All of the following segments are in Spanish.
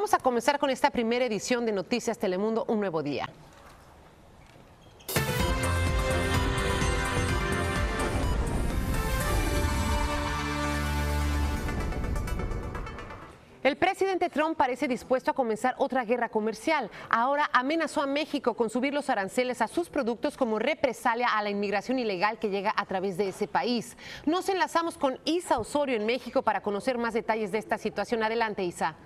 Vamos a comenzar con esta primera edición de Noticias Telemundo, un nuevo día. El presidente Trump parece dispuesto a comenzar otra guerra comercial. Ahora amenazó a México con subir los aranceles a sus productos como represalia a la inmigración ilegal que llega a través de ese país. Nos enlazamos con Isa Osorio en México para conocer más detalles de esta situación. Adelante, Isa.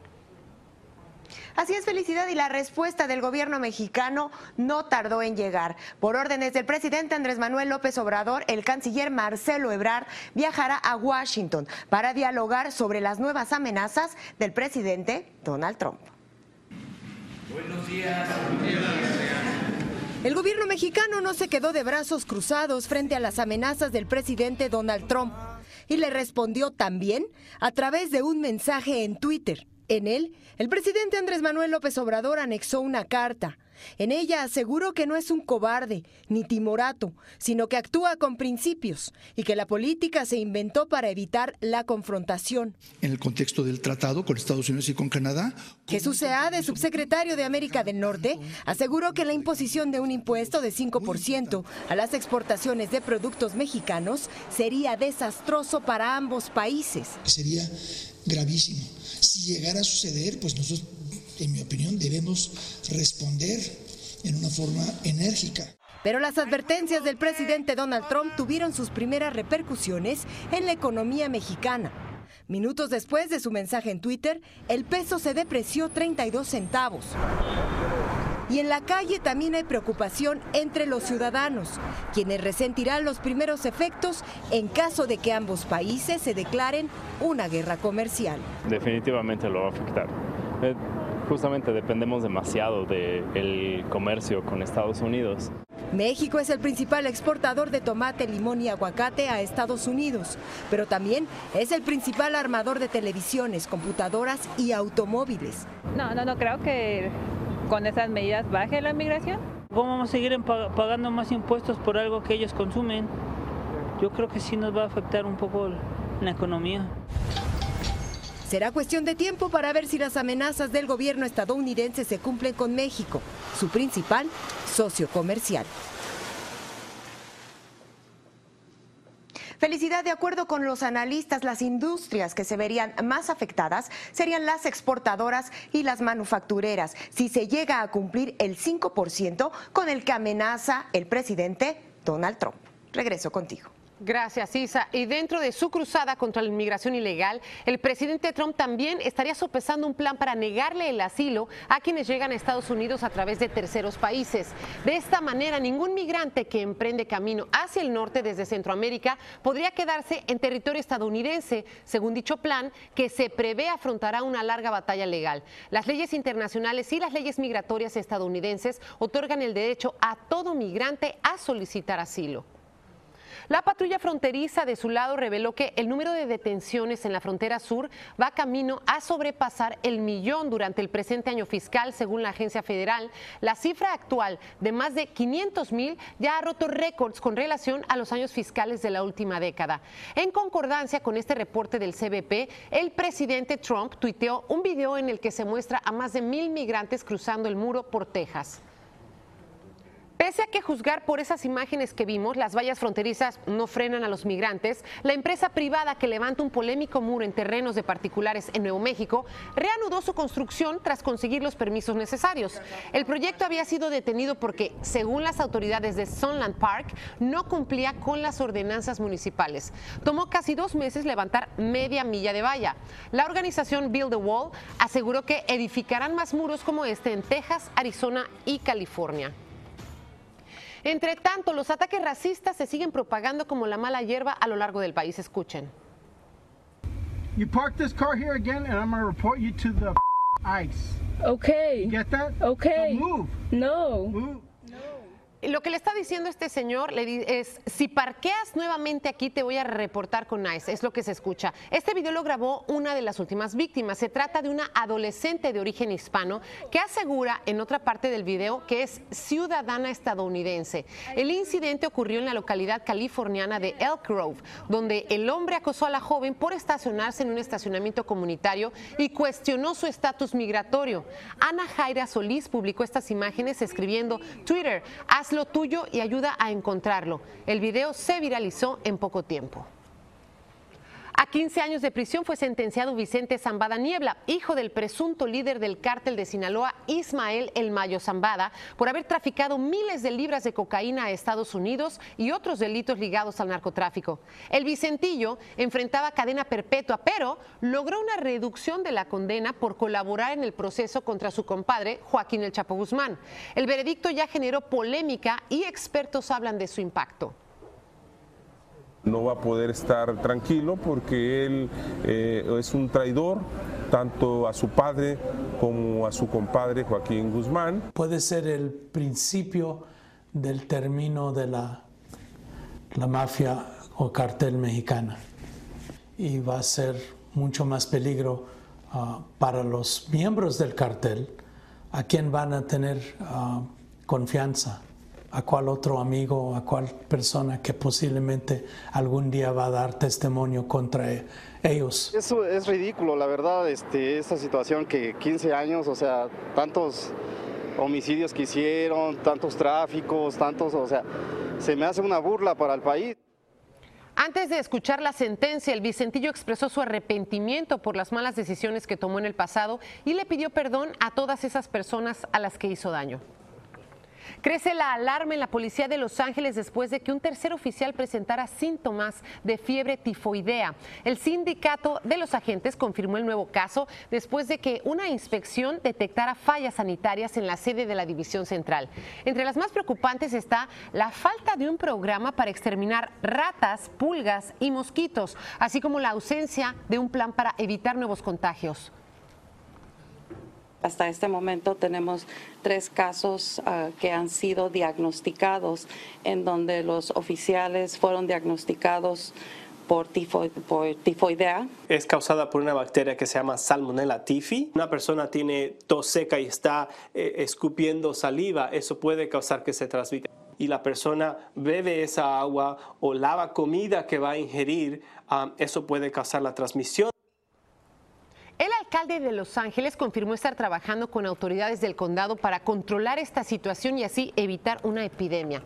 Así es, felicidad y la respuesta del gobierno mexicano no tardó en llegar. Por órdenes del presidente Andrés Manuel López Obrador, el canciller Marcelo Ebrard viajará a Washington para dialogar sobre las nuevas amenazas del presidente Donald Trump. Buenos días. El gobierno mexicano no se quedó de brazos cruzados frente a las amenazas del presidente Donald Trump y le respondió también a través de un mensaje en Twitter. En él, el presidente Andrés Manuel López Obrador anexó una carta. En ella aseguró que no es un cobarde ni timorato, sino que actúa con principios y que la política se inventó para evitar la confrontación. En el contexto del tratado con Estados Unidos y con Canadá. Jesús Seade, subsecretario de América del Norte, aseguró que la imposición de un impuesto de 5% a las exportaciones de productos mexicanos sería desastroso para ambos países. Sería gravísimo si llegara a suceder, pues nosotros, en mi opinión, debemos responder en una forma enérgica. Pero las advertencias del presidente Donald Trump tuvieron sus primeras repercusiones en la economía mexicana. Minutos después de su mensaje en Twitter, el peso se depreció 32 centavos. Y en la calle también hay preocupación entre los ciudadanos, quienes resentirán los primeros efectos en caso de que ambos países se declaren una guerra comercial. Definitivamente lo va a afectar. Justamente dependemos demasiado del comercio con Estados Unidos. México es el principal exportador de tomate, limón y aguacate a Estados Unidos, pero también es el principal armador de televisiones, computadoras y automóviles. No, no, no creo que con esas medidas baje la migración. ¿Cómo vamos a seguir pagando más impuestos por algo que ellos consumen? Yo creo que sí nos va a afectar un poco la economía. Será cuestión de tiempo para ver si las amenazas del gobierno estadounidense se cumplen con México, su principal socio comercial. Felicidad, de acuerdo con los analistas, las industrias que se verían más afectadas serían las exportadoras y las manufactureras, si se llega a cumplir el 5% con el que amenaza el presidente Donald Trump. Regreso contigo. Gracias, Isa. Y dentro de su cruzada contra la inmigración ilegal, el presidente Trump también estaría sopesando un plan para negarle el asilo a quienes llegan a Estados Unidos a través de terceros países. De esta manera, ningún migrante que emprende camino hacia el norte desde Centroamérica podría quedarse en territorio estadounidense, según dicho plan, que se prevé afrontará una larga batalla legal. Las leyes internacionales y las leyes migratorias estadounidenses otorgan el derecho a todo migrante a solicitar asilo. La patrulla fronteriza de su lado reveló que el número de detenciones en la frontera sur va camino a sobrepasar el millón durante el presente año fiscal, según la agencia federal. La cifra actual de más de 500 mil ya ha roto récords con relación a los años fiscales de la última década. En concordancia con este reporte del CBP, el presidente Trump tuiteó un video en el que se muestra a más de mil migrantes cruzando el muro por Texas. Pese a que juzgar por esas imágenes que vimos, las vallas fronterizas no frenan a los migrantes, la empresa privada que levanta un polémico muro en terrenos de particulares en Nuevo México reanudó su construcción tras conseguir los permisos necesarios. El proyecto había sido detenido porque, según las autoridades de Sunland Park, no cumplía con las ordenanzas municipales. Tomó casi dos meses levantar media milla de valla. La organización Build the Wall aseguró que edificarán más muros como este en Texas, Arizona y California. Entre tanto, los ataques racistas se siguen propagando como la mala hierba a lo largo del país. Escuchen. You park this car here again and I'm going to report you to the ICE. Okay. Get that? Okay. So move. No. Move. Lo que le está diciendo este señor es, si parqueas nuevamente aquí te voy a reportar con ICE, es lo que se escucha. Este video lo grabó una de las últimas víctimas. Se trata de una adolescente de origen hispano que asegura en otra parte del video que es ciudadana estadounidense. El incidente ocurrió en la localidad californiana de Elk Grove, donde el hombre acosó a la joven por estacionarse en un estacionamiento comunitario y cuestionó su estatus migratorio. Ana Jaira Solís publicó estas imágenes escribiendo Twitter, haz lo tuyo y ayuda a encontrarlo. El video se viralizó en poco tiempo. A 15 años de prisión fue sentenciado Vicente Zambada Niebla, hijo del presunto líder del cártel de Sinaloa, Ismael El Mayo Zambada, por haber traficado miles de libras de cocaína a Estados Unidos y otros delitos ligados al narcotráfico. El Vicentillo enfrentaba cadena perpetua, pero logró una reducción de la condena por colaborar en el proceso contra su compadre, Joaquín El Chapo Guzmán. El veredicto ya generó polémica y expertos hablan de su impacto no va a poder estar tranquilo porque él eh, es un traidor tanto a su padre como a su compadre Joaquín Guzmán. Puede ser el principio del término de la, la mafia o cartel mexicana y va a ser mucho más peligro ah, para los miembros del cartel a quien van a tener ah, confianza a cuál otro amigo, a cuál persona que posiblemente algún día va a dar testimonio contra ellos. Eso es ridículo, la verdad, este, esta situación que 15 años, o sea, tantos homicidios que hicieron, tantos tráficos, tantos, o sea, se me hace una burla para el país. Antes de escuchar la sentencia, el Vicentillo expresó su arrepentimiento por las malas decisiones que tomó en el pasado y le pidió perdón a todas esas personas a las que hizo daño. Crece la alarma en la policía de Los Ángeles después de que un tercer oficial presentara síntomas de fiebre tifoidea. El sindicato de los agentes confirmó el nuevo caso después de que una inspección detectara fallas sanitarias en la sede de la División Central. Entre las más preocupantes está la falta de un programa para exterminar ratas, pulgas y mosquitos, así como la ausencia de un plan para evitar nuevos contagios. Hasta este momento tenemos tres casos ah, que han sido diagnosticados en donde los oficiales fueron diagnosticados por, tifoidea. Es causada por una bacteria que se llama Salmonella tifi. Una persona tiene tos seca y está eh, escupiendo saliva, eso puede causar que se transmita. Y la persona bebe esa agua o lava comida que va a ingerir, ah, eso puede causar la transmisión. Alcalde de Los Ángeles confirmó estar trabajando con autoridades del condado para controlar esta situación y así evitar una epidemia.